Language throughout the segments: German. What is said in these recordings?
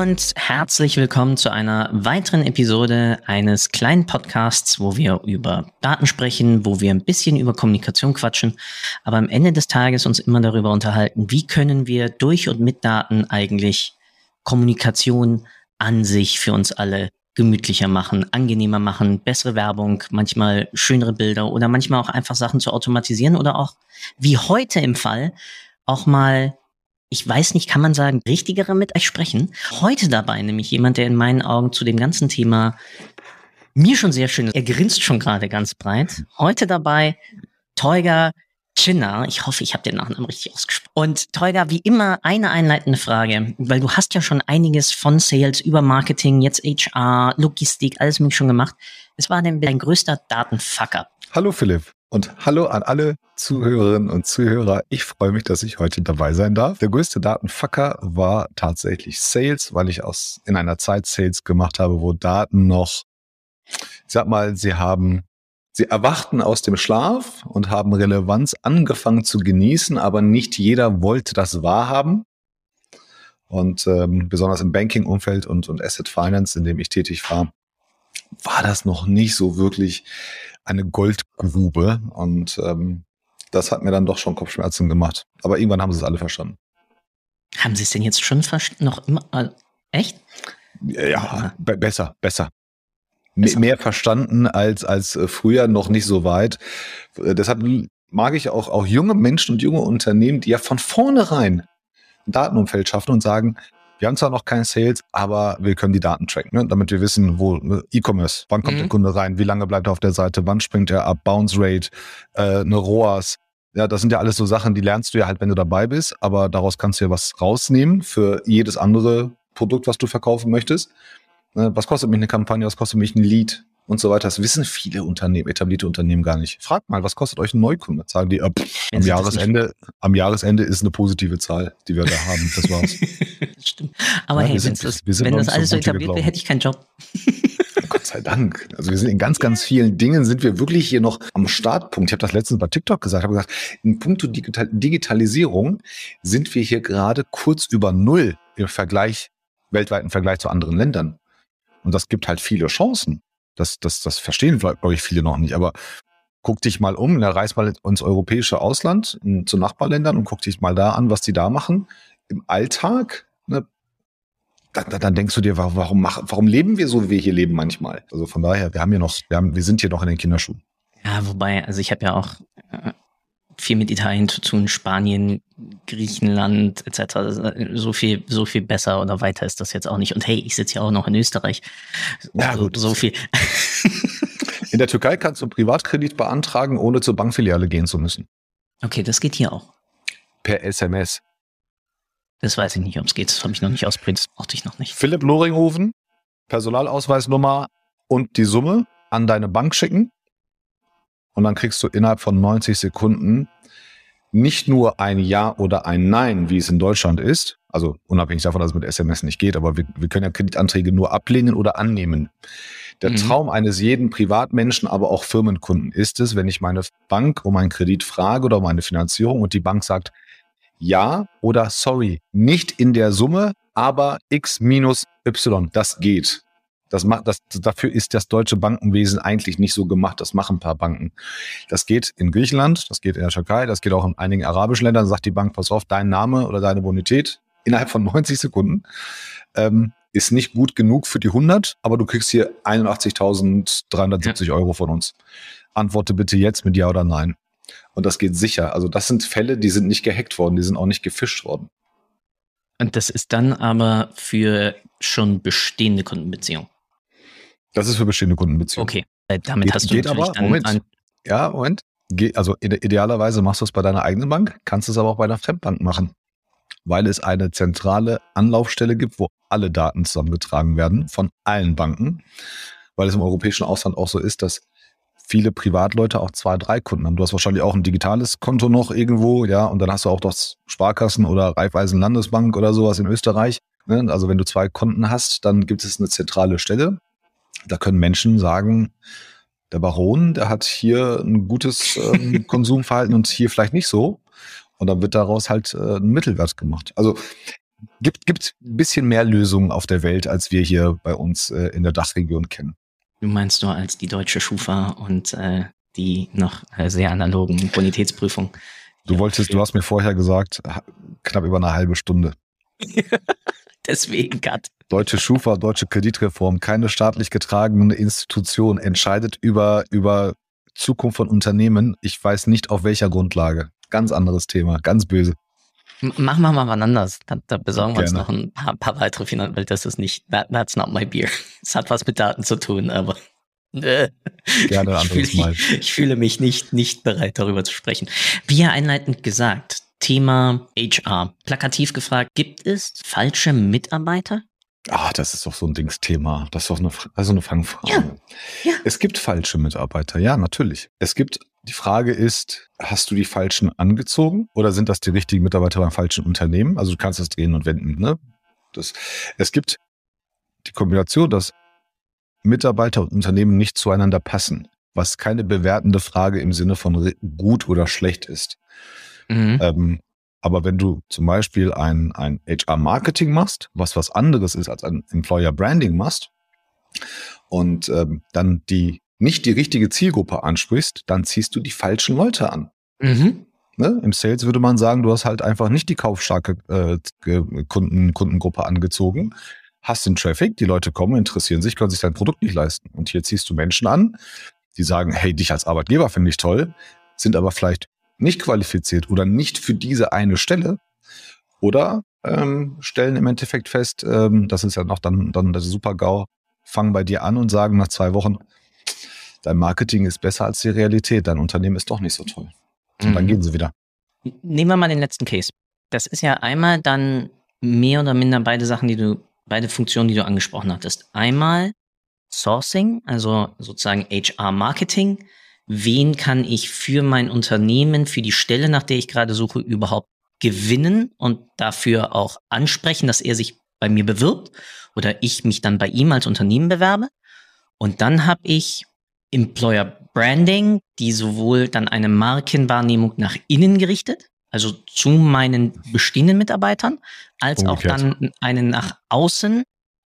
Und herzlich willkommen zu einer weiteren Episode eines kleinen Podcasts, wo wir über Daten sprechen, wo wir ein bisschen über Kommunikation quatschen, aber am Ende des Tages uns immer darüber unterhalten, wie können wir durch und mit Daten eigentlich Kommunikation an sich für uns alle gemütlicher machen, angenehmer machen, bessere Werbung, manchmal schönere Bilder oder manchmal auch einfach Sachen zu automatisieren oder auch wie heute im Fall auch mal ich weiß nicht, kann man sagen, richtigere mit euch sprechen. Heute dabei nämlich jemand, der in meinen Augen zu dem ganzen Thema mir schon sehr schön ist. Er grinst schon gerade ganz breit. Heute dabei Teuger Chinna. Ich hoffe, ich habe den Nachnamen richtig ausgesprochen. Und Teuger, wie immer eine einleitende Frage, weil du hast ja schon einiges von Sales über Marketing, jetzt HR, Logistik, alles mögliche schon gemacht. Es war denn dein größter Datenfucker? Hallo Philipp. Und hallo an alle Zuhörerinnen und Zuhörer. Ich freue mich, dass ich heute dabei sein darf. Der größte Datenfucker war tatsächlich Sales, weil ich aus in einer Zeit Sales gemacht habe, wo Daten noch, ich sag mal, sie haben, sie erwachten aus dem Schlaf und haben Relevanz angefangen zu genießen, aber nicht jeder wollte das wahrhaben. Und ähm, besonders im Banking-Umfeld und, und Asset Finance, in dem ich tätig war, war das noch nicht so wirklich eine Goldgrube. Und ähm, das hat mir dann doch schon Kopfschmerzen gemacht. Aber irgendwann haben sie es alle verstanden. Haben sie es denn jetzt schon verstanden? Noch immer? Äh, echt? Ja, be besser, besser. besser. Mehr verstanden als, als äh, früher, noch nicht so weit. Äh, deshalb mag ich auch, auch junge Menschen und junge Unternehmen, die ja von vornherein ein Datenumfeld schaffen und sagen, wir haben zwar noch keinen Sales, aber wir können die Daten tracken, ne? damit wir wissen, wo ne, E-Commerce, wann kommt mhm. der Kunde rein, wie lange bleibt er auf der Seite, wann springt er ab, Bounce Rate, äh, eine ROAS. Ja, das sind ja alles so Sachen, die lernst du ja halt, wenn du dabei bist, aber daraus kannst du ja was rausnehmen für jedes andere Produkt, was du verkaufen möchtest. Ne? Was kostet mich eine Kampagne, was kostet mich ein Lead? Und so weiter. Das wissen viele Unternehmen, etablierte Unternehmen gar nicht. Fragt mal, was kostet euch ein Neukunde? Sagen die, äh, pff, am Jahresende, am Jahresende ist eine positive Zahl, die wir da haben. Das war's. Stimmt. Aber ja, hey, sind, das, wenn das alles so etabliert wäre, hätte ich keinen Job. Gott sei Dank. Also wir sind in ganz, ganz vielen Dingen sind wir wirklich hier noch am Startpunkt. Ich habe das letztens bei TikTok gesagt, habe gesagt, in puncto Digital Digitalisierung sind wir hier gerade kurz über Null im Vergleich, weltweiten Vergleich zu anderen Ländern. Und das gibt halt viele Chancen. Das, das, das verstehen, glaube ich, viele noch nicht. Aber guck dich mal um, ne, reis mal ins europäische Ausland, in, zu Nachbarländern und guck dich mal da an, was die da machen. Im Alltag, ne, dann, dann denkst du dir, warum, mach, warum leben wir so, wie wir hier leben manchmal? Also von daher, wir haben hier noch, wir, haben, wir sind hier noch in den Kinderschuhen. Ja, wobei, also ich habe ja auch äh, viel mit Italien zu tun, Spanien, Griechenland etc. Äh, so viel, so viel besser oder weiter ist das jetzt auch nicht. Und hey, ich sitze ja auch noch in Österreich. Ja, so, gut. so viel. In der Türkei kannst du Privatkredit beantragen, ohne zur Bankfiliale gehen zu müssen. Okay, das geht hier auch. Per SMS. Das weiß ich nicht, ob es geht. Das habe ich noch nicht ausprobiert. Das brauchte ich noch nicht. Philipp Loringhofen, Personalausweisnummer und die Summe an deine Bank schicken und dann kriegst du innerhalb von 90 Sekunden nicht nur ein Ja oder ein Nein, wie es in Deutschland ist, also unabhängig davon, dass es mit SMS nicht geht, aber wir, wir können ja Kreditanträge nur ablehnen oder annehmen. Der mhm. Traum eines jeden Privatmenschen, aber auch Firmenkunden ist es, wenn ich meine Bank um einen Kredit frage oder um eine Finanzierung und die Bank sagt, ja oder sorry, nicht in der Summe, aber x minus y, das geht. Das macht, das, dafür ist das deutsche Bankenwesen eigentlich nicht so gemacht. Das machen ein paar Banken. Das geht in Griechenland, das geht in der Türkei, das geht auch in einigen arabischen Ländern. Sagt die Bank, pass auf, dein Name oder deine Bonität innerhalb von 90 Sekunden ähm, ist nicht gut genug für die 100, aber du kriegst hier 81.370 ja. Euro von uns. Antworte bitte jetzt mit Ja oder Nein. Und das geht sicher. Also das sind Fälle, die sind nicht gehackt worden, die sind auch nicht gefischt worden. Und das ist dann aber für schon bestehende Kundenbeziehungen. Das ist für bestehende Kundenbeziehungen. Okay, äh, damit geht, hast du geht aber, Moment. Ja, Moment. Also idealerweise machst du es bei deiner eigenen Bank, kannst es aber auch bei einer Fremdbank machen, weil es eine zentrale Anlaufstelle gibt, wo alle Daten zusammengetragen werden von allen Banken, weil es im europäischen Ausland auch so ist, dass viele Privatleute auch zwei, drei Kunden haben. Du hast wahrscheinlich auch ein digitales Konto noch irgendwo, ja, und dann hast du auch das Sparkassen oder Raiffeisen Landesbank oder sowas in Österreich. Ne? Also wenn du zwei Konten hast, dann gibt es eine zentrale Stelle. Da können Menschen sagen, der Baron, der hat hier ein gutes ähm, Konsumverhalten und hier vielleicht nicht so. Und dann wird daraus halt äh, ein Mittelwert gemacht. Also gibt gibt ein bisschen mehr Lösungen auf der Welt, als wir hier bei uns äh, in der Dachregion kennen. Du meinst nur als die deutsche Schufa und äh, die noch äh, sehr analogen Bonitätsprüfung. Du wolltest, du hast mir vorher gesagt, knapp über eine halbe Stunde. Deswegen, Cut. Deutsche Schufa, deutsche Kreditreform, keine staatlich getragene Institution entscheidet über, über Zukunft von Unternehmen. Ich weiß nicht auf welcher Grundlage. Ganz anderes Thema, ganz böse. Machen wir mal wann anders. Da, da besorgen wir Gerne. uns noch ein paar, paar weitere Finanzen, weil das ist nicht, that, that's not my beer. Es hat was mit Daten zu tun, aber äh, Gerne anderes ich fühle, Mal. Ich, ich fühle mich nicht, nicht bereit, darüber zu sprechen. Wie ja einleitend gesagt, Thema HR. Plakativ gefragt, gibt es falsche Mitarbeiter? Ah, das ist doch so ein Dingsthema. Das ist doch eine, also eine Fangfrage. Ja. ja. Es gibt falsche Mitarbeiter, ja, natürlich. Es gibt die Frage ist, hast du die falschen angezogen oder sind das die richtigen Mitarbeiter beim falschen Unternehmen? Also du kannst das drehen und wenden. Ne? Das, es gibt die Kombination, dass Mitarbeiter und Unternehmen nicht zueinander passen, was keine bewertende Frage im Sinne von gut oder schlecht ist. Mhm. Ähm, aber wenn du zum Beispiel ein, ein HR-Marketing machst, was was anderes ist als ein Employer-Branding machst, und ähm, dann die nicht die richtige Zielgruppe ansprichst, dann ziehst du die falschen Leute an. Mhm. Ne? Im Sales würde man sagen, du hast halt einfach nicht die kaufstarke äh, Kunden, Kundengruppe angezogen, hast den Traffic, die Leute kommen, interessieren sich, können sich dein Produkt nicht leisten. Und hier ziehst du Menschen an, die sagen, hey, dich als Arbeitgeber finde ich toll, sind aber vielleicht nicht qualifiziert oder nicht für diese eine Stelle oder ähm, stellen im Endeffekt fest, ähm, das ist ja noch dann, dann der Super-GAU, fangen bei dir an und sagen nach zwei Wochen, dein Marketing ist besser als die Realität, dein Unternehmen ist doch nicht so toll. Und mhm. dann gehen sie wieder. Nehmen wir mal den letzten Case. Das ist ja einmal dann mehr oder minder beide Sachen, die du, beide Funktionen, die du angesprochen hattest. Einmal Sourcing, also sozusagen HR-Marketing. Wen kann ich für mein Unternehmen, für die Stelle, nach der ich gerade suche, überhaupt gewinnen und dafür auch ansprechen, dass er sich bei mir bewirbt oder ich mich dann bei ihm als Unternehmen bewerbe. Und dann habe ich Employer Branding, die sowohl dann eine Markenwahrnehmung nach innen gerichtet, also zu meinen bestehenden Mitarbeitern, als umgekehrt. auch dann einen nach außen.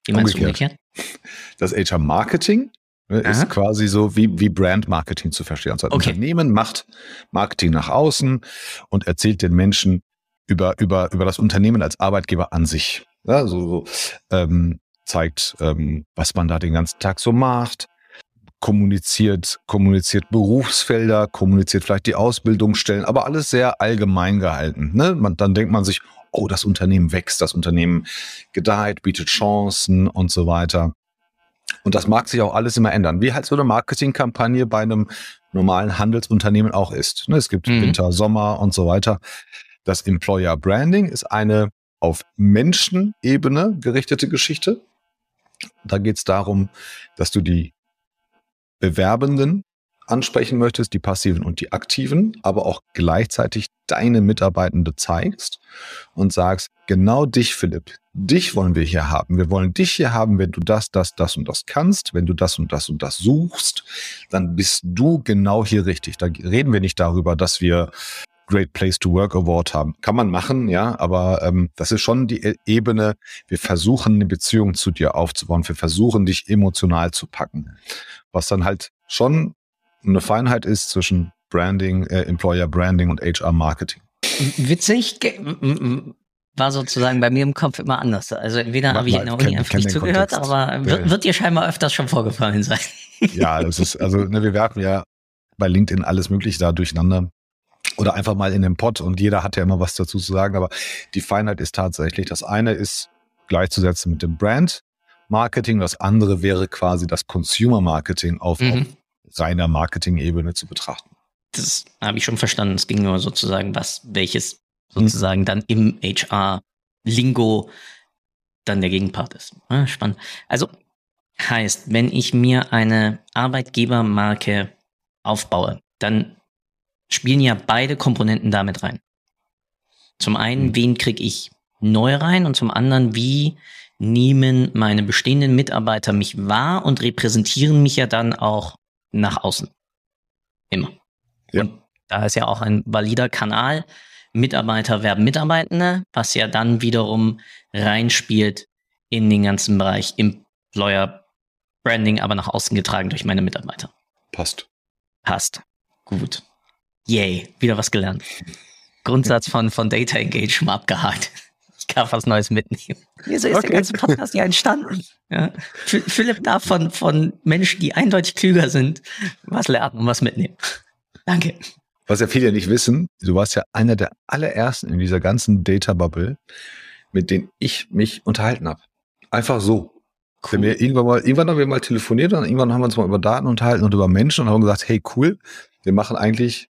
Wie meinst umgekehrt. du umgekehrt? Das HR Marketing ne, ist quasi so wie, wie Brand Marketing zu verstehen. Also ein okay. Unternehmen macht Marketing nach außen und erzählt den Menschen über, über, über das Unternehmen als Arbeitgeber an sich. Ja, so, so ähm, zeigt, ähm, was man da den ganzen Tag so macht, kommuniziert, kommuniziert Berufsfelder, kommuniziert vielleicht die Ausbildungsstellen, aber alles sehr allgemein gehalten. Ne? Man, dann denkt man sich, oh, das Unternehmen wächst, das Unternehmen gedeiht, bietet Chancen und so weiter. Und das mag sich auch alles immer ändern, wie halt so eine Marketingkampagne bei einem normalen Handelsunternehmen auch ist. Ne? Es gibt mhm. Winter, Sommer und so weiter. Das Employer Branding ist eine auf Menschenebene gerichtete Geschichte. Da geht es darum, dass du die Bewerbenden ansprechen möchtest, die passiven und die aktiven, aber auch gleichzeitig deine Mitarbeitende zeigst und sagst, genau dich, Philipp, dich wollen wir hier haben. Wir wollen dich hier haben, wenn du das, das, das und das kannst, wenn du das und das und das suchst, dann bist du genau hier richtig. Da reden wir nicht darüber, dass wir Great Place to Work Award haben. Kann man machen, ja, aber ähm, das ist schon die e-, Ebene, wir versuchen eine Beziehung zu dir aufzubauen, wir versuchen dich emotional zu packen. Was dann halt schon eine Feinheit ist zwischen Branding, äh, Employer Branding und HR Marketing. Witzig, war sozusagen bei mir im Kopf immer anders. Also entweder habe ich in der Uni einfach nicht zugehört, Kontext. aber wird, wird dir scheinbar öfters schon vorgefallen sein. Ja, das ist, also ne, wir werfen ja bei LinkedIn alles Mögliche da durcheinander oder einfach mal in den Pod und jeder hat ja immer was dazu zu sagen, aber die Feinheit ist tatsächlich, das eine ist gleichzusetzen mit dem Brand Marketing, das andere wäre quasi das Consumer Marketing auf, mhm. auf reiner Marketing-Ebene zu betrachten. Das habe ich schon verstanden. Es ging nur sozusagen, was, welches sozusagen mhm. dann im HR-Lingo dann der Gegenpart ist. Ah, spannend. Also heißt, wenn ich mir eine Arbeitgebermarke aufbaue, dann spielen ja beide Komponenten damit rein. Zum einen, mhm. wen kriege ich neu rein und zum anderen, wie nehmen meine bestehenden Mitarbeiter mich wahr und repräsentieren mich ja dann auch nach außen. Immer. Ja. Und da ist ja auch ein valider Kanal. Mitarbeiter werben Mitarbeitende, was ja dann wiederum reinspielt in den ganzen Bereich Employer Branding, aber nach außen getragen durch meine Mitarbeiter. Passt. Passt. Gut. Yay, wieder was gelernt. Grundsatz von, von Data Engage schon mal abgehakt. Ich darf was Neues mitnehmen. Wieso ist okay. der ganze Podcast ja entstanden? Ja. Philipp darf von, von Menschen, die eindeutig klüger sind, was lernen und was mitnehmen. Danke. Was ja viele nicht wissen, du warst ja einer der allerersten in dieser ganzen Data Bubble, mit denen ich mich unterhalten habe. Einfach so. Cool. Wenn wir irgendwann mal, irgendwann haben wir mal telefoniert und irgendwann haben wir uns mal über Daten unterhalten und über Menschen und haben gesagt, hey cool, wir machen eigentlich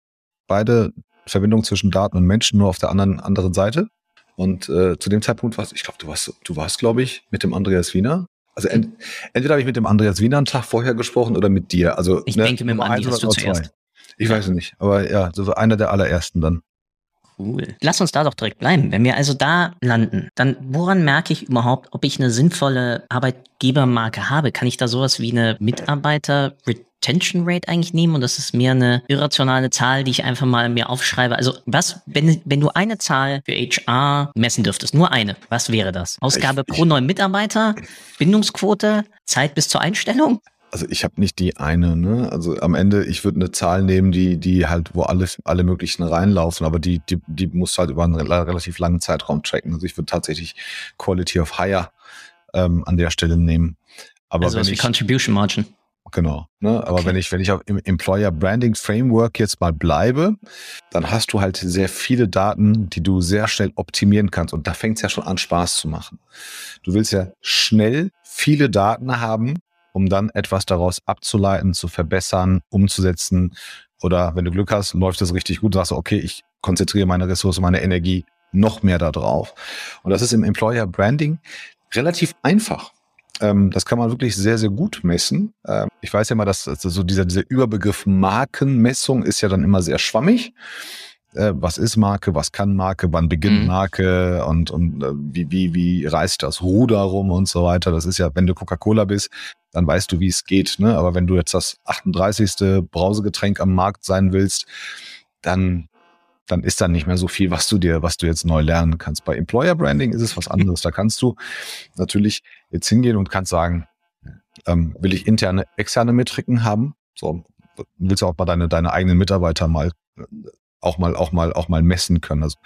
beide Verbindung zwischen Daten und Menschen nur auf der anderen, anderen Seite. Und äh, zu dem Zeitpunkt warst, ich glaube, du warst, du warst, glaube ich, mit dem Andreas Wiener. Also ent, entweder habe ich mit dem Andreas Wiener einen Tag vorher gesprochen oder mit dir. Also ich ne, denke mit dem Andi hast du zuerst. Ich weiß es nicht, aber ja, so einer der allerersten dann. Cool. Lass uns da doch direkt bleiben. Wenn wir also da landen, dann woran merke ich überhaupt, ob ich eine sinnvolle Arbeitgebermarke habe? Kann ich da sowas wie eine Mitarbeiter Retention Rate eigentlich nehmen und das ist mehr eine irrationale Zahl, die ich einfach mal mir aufschreibe. Also was, wenn, wenn du eine Zahl für HR messen dürftest, nur eine, was wäre das? Ausgabe ich, pro neuen Mitarbeiter, Bindungsquote, Zeit bis zur Einstellung? also ich habe nicht die eine, ne? Also am Ende, ich würde eine Zahl nehmen, die, die halt, wo alle, alle möglichen reinlaufen, aber die, die, die muss halt über einen relativ langen Zeitraum tracken. Also ich würde tatsächlich Quality of Hire ähm, an der Stelle nehmen. Aber also was wie Contribution Margin. Genau. Ne? Aber okay. wenn ich, wenn ich auf im Employer Branding Framework jetzt mal bleibe, dann hast du halt sehr viele Daten, die du sehr schnell optimieren kannst. Und da fängt es ja schon an, Spaß zu machen. Du willst ja schnell viele Daten haben, um dann etwas daraus abzuleiten, zu verbessern, umzusetzen. Oder wenn du Glück hast, läuft es richtig gut, sagst du, okay, ich konzentriere meine Ressource, meine Energie noch mehr darauf. Und das ist im Employer Branding relativ einfach. Ähm, das kann man wirklich sehr, sehr gut messen. Ähm, ich weiß ja mal, dass so dieser, dieser Überbegriff Markenmessung ist ja dann immer sehr schwammig äh, was ist Marke, was kann Marke, wann beginnt mhm. Marke und, und äh, wie, wie, wie reißt das Ruder rum und so weiter. Das ist ja, wenn du Coca-Cola bist, dann weißt du, wie es geht. Ne? Aber wenn du jetzt das 38. Brausegetränk am Markt sein willst, dann dann ist da nicht mehr so viel, was du dir, was du jetzt neu lernen kannst. Bei Employer Branding ist es was anderes. Da kannst du natürlich jetzt hingehen und kannst sagen, ähm, will ich interne, externe Metriken haben? So, willst du auch mal deine, deine eigenen Mitarbeiter mal auch mal, auch mal, auch mal messen können. Also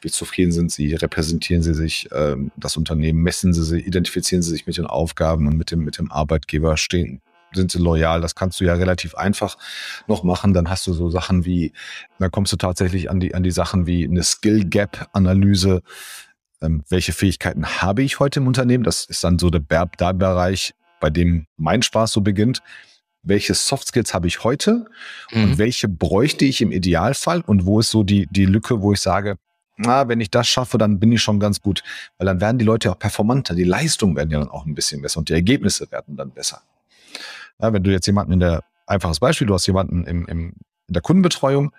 wie zufrieden sind sie, repräsentieren sie sich, ähm, das Unternehmen, messen sie sich, identifizieren sie sich mit den Aufgaben und mit dem, mit dem Arbeitgeber, stehen, sind sie loyal. Das kannst du ja relativ einfach noch machen. Dann hast du so Sachen wie, da kommst du tatsächlich an die, an die Sachen wie eine Skill Gap Analyse. Ähm, welche Fähigkeiten habe ich heute im Unternehmen? Das ist dann so der Bereich, bei dem mein Spaß so beginnt welche Soft Skills habe ich heute mhm. und welche bräuchte ich im Idealfall und wo ist so die, die Lücke, wo ich sage, na, wenn ich das schaffe, dann bin ich schon ganz gut. Weil dann werden die Leute auch performanter, die Leistungen werden ja dann auch ein bisschen besser und die Ergebnisse werden dann besser. Ja, wenn du jetzt jemanden in der, einfaches Beispiel, du hast jemanden im, im, in der Kundenbetreuung,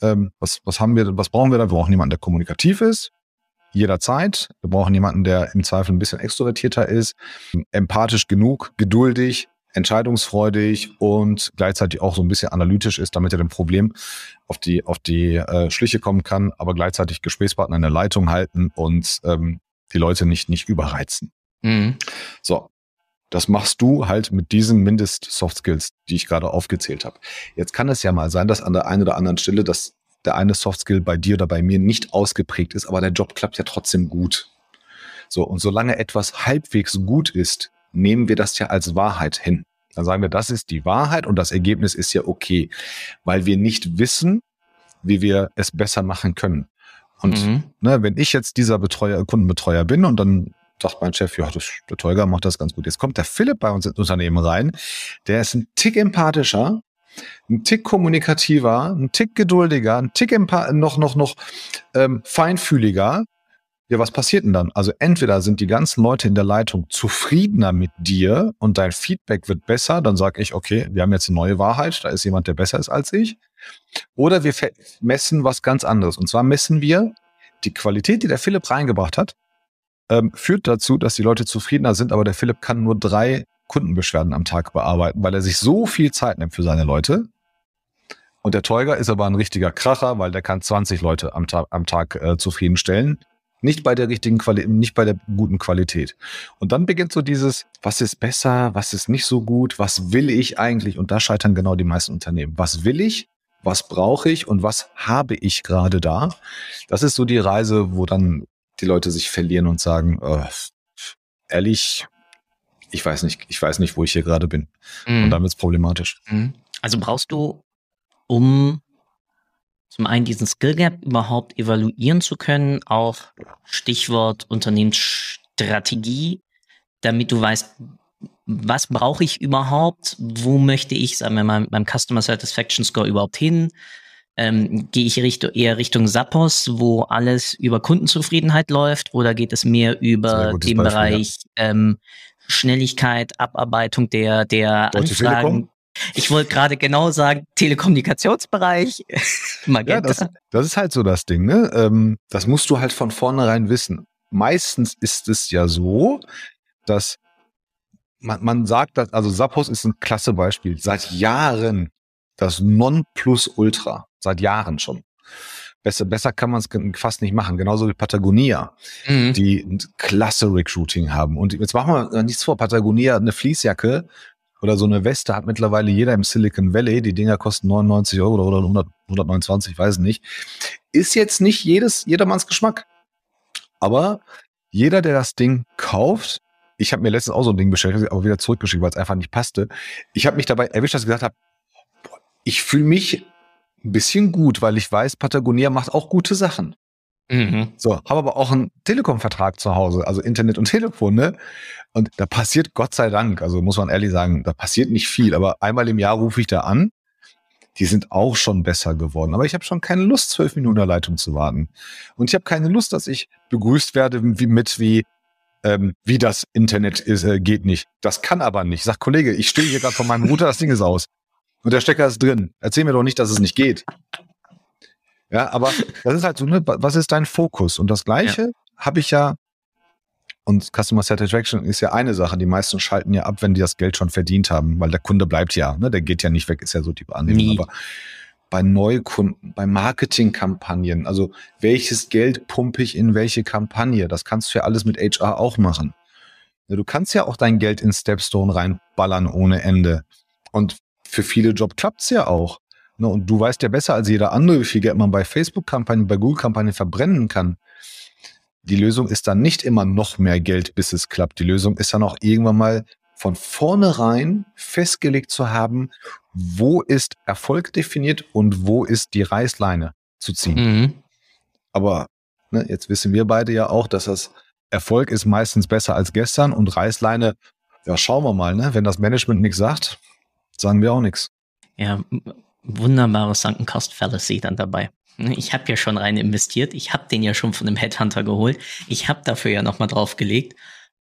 ähm, was, was haben wir, was brauchen wir da? Wir brauchen jemanden, der kommunikativ ist, jederzeit. Wir brauchen jemanden, der im Zweifel ein bisschen extrovertierter ist, empathisch genug, geduldig, entscheidungsfreudig und gleichzeitig auch so ein bisschen analytisch ist, damit er dem Problem auf die, auf die äh, Schliche kommen kann, aber gleichzeitig Gesprächspartner in der Leitung halten und ähm, die Leute nicht, nicht überreizen. Mhm. So. Das machst du halt mit diesen Mindest-Soft Skills, die ich gerade aufgezählt habe. Jetzt kann es ja mal sein, dass an der einen oder anderen Stelle, dass der eine Soft Skill bei dir oder bei mir nicht ausgeprägt ist, aber der Job klappt ja trotzdem gut. So, und solange etwas halbwegs gut ist, nehmen wir das ja als Wahrheit hin. Dann sagen wir, das ist die Wahrheit und das Ergebnis ist ja okay, weil wir nicht wissen, wie wir es besser machen können. Und mhm. ne, wenn ich jetzt dieser Betreuer, Kundenbetreuer bin und dann sagt mein Chef, ja, das, der Tolga macht das ganz gut. Jetzt kommt der Philipp bei uns ins Unternehmen rein. Der ist ein Tick empathischer, ein Tick kommunikativer, ein Tick geduldiger, ein Tick noch, noch, noch ähm, feinfühliger Ja, was passiert denn dann? Also entweder sind die ganzen Leute in der Leitung zufriedener mit dir und dein Feedback wird besser, dann sage ich, okay, wir haben jetzt eine neue Wahrheit, da ist jemand, der besser ist als ich. Oder wir messen was ganz anderes. Und zwar messen wir die Qualität, die der Philipp reingebracht hat, ähm, führt dazu, dass die Leute zufriedener sind, aber der Philipp kann nur drei Kundenbeschwerden am Tag bearbeiten, weil er sich so viel Zeit nimmt für seine Leute. Und der Teuger ist aber ein richtiger Kracher, weil der kann 20 Leute am, Ta am Tag äh, zufriedenstellen. Nicht bei der richtigen Qualität, nicht bei der guten Qualität. Und dann beginnt so dieses, was ist besser, was ist nicht so gut, was will ich eigentlich? Und da scheitern genau die meisten Unternehmen. Was will ich? Was brauche ich und was habe ich gerade da? Das ist so die Reise, wo dann die Leute sich verlieren und sagen, äh, ehrlich, ich weiß nicht, ich weiß nicht, wo ich hier gerade bin. Mhm. Und dann wird es problematisch. Mhm. Also brauchst du, um zum einen diesen Skill Gap überhaupt evaluieren zu können, auch Stichwort Unternehmensstrategie, damit du weißt, was brauche ich überhaupt, wo möchte ich, sagen wir mal, beim Customer Satisfaction Score überhaupt hin, ähm, gehe ich Richtung, eher Richtung Sappos, wo alles über Kundenzufriedenheit läuft, oder geht es mehr über den Beispiel, Bereich ja. ähm, Schnelligkeit, Abarbeitung der, der Anfragen? Ich wollte gerade genau sagen, Telekommunikationsbereich. ja, das, das, ist halt so das Ding, ne? Ähm, das musst du halt von vornherein wissen. Meistens ist es ja so, dass man, man sagt, dass, also Sappos ist ein klasse Beispiel. Seit Jahren das Nonplusultra. Seit Jahren schon. Besser, besser kann man es fast nicht machen. Genauso wie Patagonia, mhm. die ein klasse Recruiting haben. Und jetzt machen wir nichts vor. Patagonia eine Fließjacke oder so eine Weste hat mittlerweile jeder im Silicon Valley. Die Dinger kosten 99 Euro oder 100, 129, weiß nicht. Ist jetzt nicht jedes, jedermanns Geschmack. Aber jeder, der das Ding kauft, ich habe mir letztens auch so ein Ding beschäftigt, aber wieder zurückgeschickt, weil es einfach nicht passte. Ich habe mich dabei erwischt, dass ich gesagt habe, ich fühle mich ein bisschen gut, weil ich weiß, Patagonia macht auch gute Sachen. Mhm. So, habe aber auch einen Telekom-Vertrag zu Hause, also Internet und Telefon, ne? Und da passiert Gott sei Dank, also muss man ehrlich sagen, da passiert nicht viel, aber einmal im Jahr rufe ich da an. Die sind auch schon besser geworden. Aber ich habe schon keine Lust, zwölf Minuten in der Leitung zu warten. Und ich habe keine Lust, dass ich begrüßt werde wie, mit wie, ähm, wie das Internet ist, äh, geht nicht. Das kann aber nicht. Sag, Kollege, ich stehe hier gerade vor meinem Router, das Ding ist aus. Und der Stecker ist drin. Erzähl mir doch nicht, dass es nicht geht. Ja, aber das ist halt so, ne, was ist dein Fokus? Und das Gleiche ja. habe ich ja, und Customer Satisfaction ist ja eine Sache. Die meisten schalten ja ab, wenn die das Geld schon verdient haben, weil der Kunde bleibt ja, ne, der geht ja nicht weg, ist ja so die Annehmung. Nie. Aber bei Neukunden, bei Marketingkampagnen, also welches Geld pumpe ich in welche Kampagne? Das kannst du ja alles mit HR auch machen. Du kannst ja auch dein Geld in Stepstone reinballern ohne Ende. Und für viele Jobs klappt's ja auch. Ne, und du weißt ja besser als jeder andere, wie viel Geld man bei Facebook-Kampagnen, bei Google-Kampagnen verbrennen kann. Die Lösung ist dann nicht immer noch mehr Geld, bis es klappt. Die Lösung ist dann auch irgendwann mal von vornherein festgelegt zu haben, wo ist Erfolg definiert und wo ist die Reißleine zu ziehen. Mhm. Aber ne, jetzt wissen wir beide ja auch, dass das Erfolg ist meistens besser als gestern und Reißleine, ja, schauen wir mal, ne? wenn das Management nichts sagt, sagen wir auch nichts. Ja, wunderbares Sunken Cost Fallacy dann dabei. Ich habe ja schon rein investiert. Ich habe den ja schon von einem Headhunter geholt. Ich habe dafür ja nochmal draufgelegt.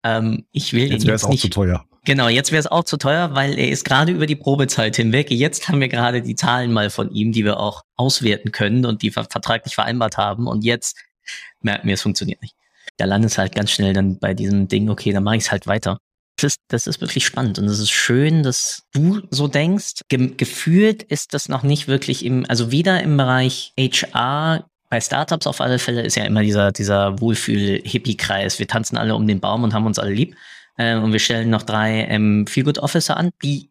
Ähm, ich will jetzt wäre es auch nicht, zu teuer. Genau, jetzt wäre es auch zu teuer, weil er ist gerade über die Probezeit hinweg. Jetzt haben wir gerade die Zahlen mal von ihm, die wir auch auswerten können und die wir vertraglich vereinbart haben. Und jetzt merken wir, es funktioniert nicht. Da landet es halt ganz schnell dann bei diesem Ding, okay, dann mache ich es halt weiter. Das ist, das ist wirklich spannend und es ist schön, dass du so denkst. Ge gefühlt ist das noch nicht wirklich im, also weder im Bereich HR, bei Startups auf alle Fälle ist ja immer dieser, dieser Wohlfühl-Hippie-Kreis. Wir tanzen alle um den Baum und haben uns alle lieb. Äh, und wir stellen noch drei ähm, Feel-Good Officer an, die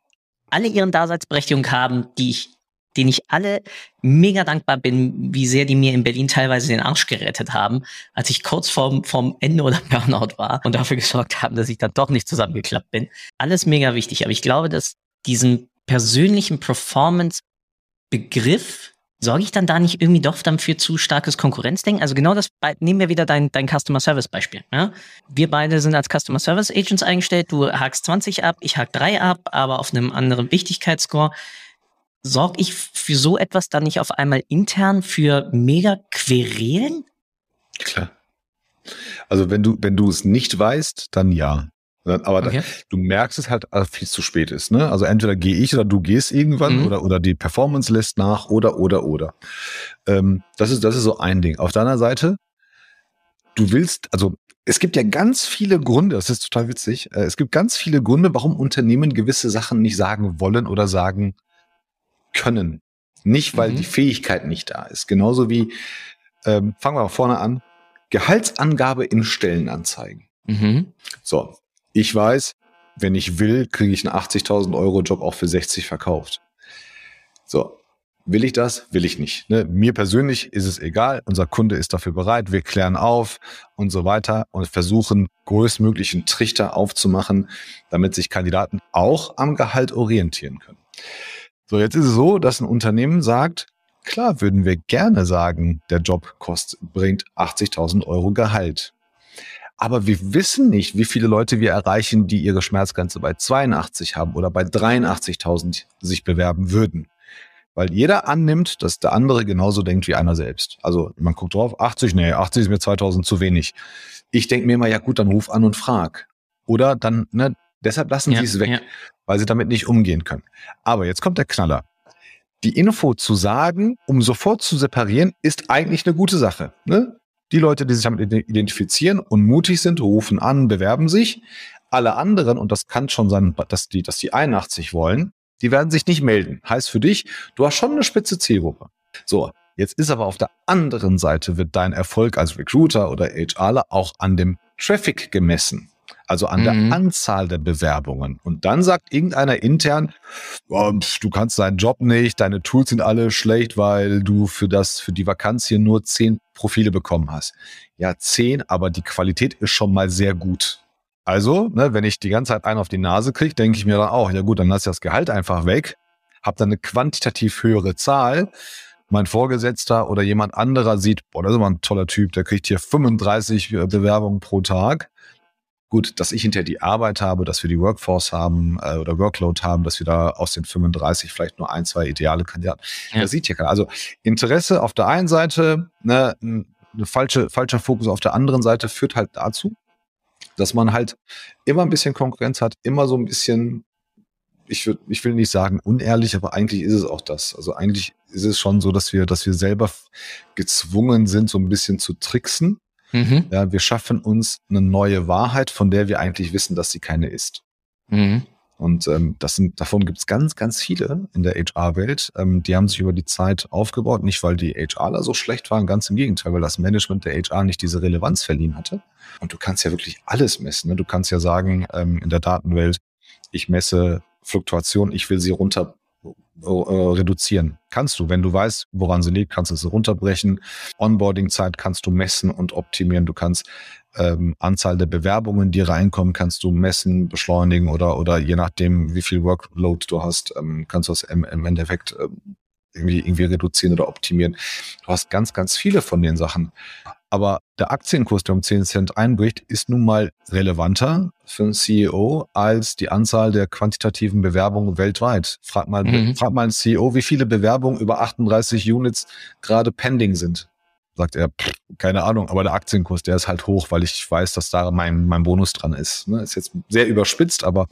alle ihren Daseinsberechtigung haben, die ich denen ich alle mega dankbar bin, wie sehr die mir in Berlin teilweise den Arsch gerettet haben, als ich kurz vorm, vorm Ende oder Burnout war und dafür gesorgt haben, dass ich dann doch nicht zusammengeklappt bin. Alles mega wichtig, aber ich glaube, dass diesen persönlichen Performance-Begriff sorge ich dann da nicht irgendwie doch dann für zu starkes Konkurrenzdenken? Also genau das, nehmen wir wieder dein, dein Customer Service Beispiel. Ja? Wir beide sind als Customer Service Agents eingestellt, du hakst 20 ab, ich hake 3 ab, aber auf einem anderen Wichtigkeitsscore sorge ich für so etwas dann nicht auf einmal intern für mega Querelen? Klar. Also wenn du, wenn du es nicht weißt, dann ja. Aber Okay. da, du merkst es halt, als viel zu spät ist. Ne? Also entweder gehe ich oder du gehst irgendwann Mhm. oder, oder die Performance lässt nach oder, oder, oder. Ähm, das, ist, das ist so ein Ding. Auf deiner Seite, du willst, also es gibt ja ganz viele Gründe, das ist total witzig, äh, es gibt ganz viele Gründe, warum Unternehmen gewisse Sachen nicht sagen wollen oder sagen können. Nicht, weil Mhm. die Fähigkeit nicht da ist. Genauso wie, ähm, fangen wir mal vorne an, Gehaltsangabe in Stellenanzeigen. Mhm. So, ich weiß, wenn ich will, kriege ich einen 80.000 Euro Job auch für 60 verkauft. So, will ich das? Will ich nicht. Ne? Mir persönlich ist es egal. Unser Kunde ist dafür bereit. Wir klären auf und so weiter und versuchen, größtmöglichen Trichter aufzumachen, damit sich Kandidaten auch am Gehalt orientieren können. So, jetzt ist es so, dass ein Unternehmen sagt, klar würden wir gerne sagen, der Job kostet, bringt 80.000 Euro Gehalt. Aber wir wissen nicht, wie viele Leute wir erreichen, die ihre Schmerzgrenze bei 82 haben oder bei 83.000 sich bewerben würden. Weil jeder annimmt, dass der andere genauso denkt wie einer selbst. Also man guckt drauf, 80, nee, 80 ist mir 2000 zu wenig. Ich denke mir immer, ja gut, dann ruf an und frag. Oder dann, ne, deshalb lassen Ja, sie es weg, ja. weil sie damit nicht umgehen können. Aber jetzt kommt der Knaller. Die Info zu sagen, um sofort zu separieren, ist eigentlich eine gute Sache. Ne? Die Leute, die sich damit identifizieren und mutig sind, rufen an, bewerben sich. Alle anderen, und das kann schon sein, dass die, dass die 81 wollen, die werden sich nicht melden. Heißt für dich, du hast schon eine spitze Zielgruppe. So, jetzt ist aber auf der anderen Seite wird dein Erfolg als Recruiter oder HRler auch an dem Traffic gemessen. Also an Mhm. der Anzahl der Bewerbungen. Und dann sagt irgendeiner intern, oh, du kannst deinen Job nicht, deine Tools sind alle schlecht, weil du für das, für die Vakanz hier nur zehn Profile bekommen hast. Ja, zehn, aber die Qualität ist schon mal sehr gut. Also, ne, wenn ich die ganze Zeit einen auf die Nase kriege, denke ich mir dann auch, ja gut, dann lass ich das Gehalt einfach weg, hab dann eine quantitativ höhere Zahl. Mein Vorgesetzter oder jemand anderer sieht, boah, das ist immer ein toller Typ, der kriegt hier 35 Bewerbungen pro Tag. Gut, dass ich hinterher die Arbeit habe, dass wir die Workforce haben äh, oder Workload haben, dass wir da aus den 35 vielleicht nur ein, zwei ideale Kandidaten. Ja. Das sieht ja keiner. Also Interesse auf der einen Seite, ne, ein falsche, falscher Fokus auf der anderen Seite führt halt dazu, dass man halt immer ein bisschen Konkurrenz hat, immer so ein bisschen, ich, würd, ich will nicht sagen unehrlich, aber eigentlich ist es auch das. Also eigentlich ist es schon so, dass wir, dass wir selber gezwungen sind, so ein bisschen zu tricksen. Mhm. Ja, wir schaffen uns eine neue Wahrheit, von der wir eigentlich wissen, dass sie keine ist. Mhm. Und ähm, das sind, davon gibt es ganz, ganz viele in der HR-Welt. Ähm, die haben sich über die Zeit aufgebaut, nicht weil die HRler so schlecht waren, ganz im Gegenteil, weil das Management der HR nicht diese Relevanz verliehen hatte. Und du kannst ja wirklich alles messen. Ne? Du kannst ja sagen, ähm, in der Datenwelt, ich messe Fluktuation, ich will sie runter äh, reduzieren. Kannst du, wenn du weißt, woran sie liegt, kannst du sie runterbrechen. Onboarding-Zeit kannst du messen und optimieren. Du kannst ähm, Anzahl der Bewerbungen, die reinkommen, kannst du messen, beschleunigen oder oder je nachdem, wie viel Workload du hast, ähm, kannst du das im, im Endeffekt ähm, irgendwie irgendwie reduzieren oder optimieren. Du hast ganz ganz viele von den Sachen. Aber der Aktienkurs, der um 10 Cent einbricht, ist nun mal relevanter für einen CEO als die Anzahl der quantitativen Bewerbungen weltweit. Frag mal, Mhm. frag mal einen CEO, wie viele Bewerbungen über 38 Units gerade pending sind. Sagt er, pff, keine Ahnung, aber der Aktienkurs, der ist halt hoch, weil ich weiß, dass da mein, mein Bonus dran ist. Ne? Ist jetzt sehr überspitzt, aber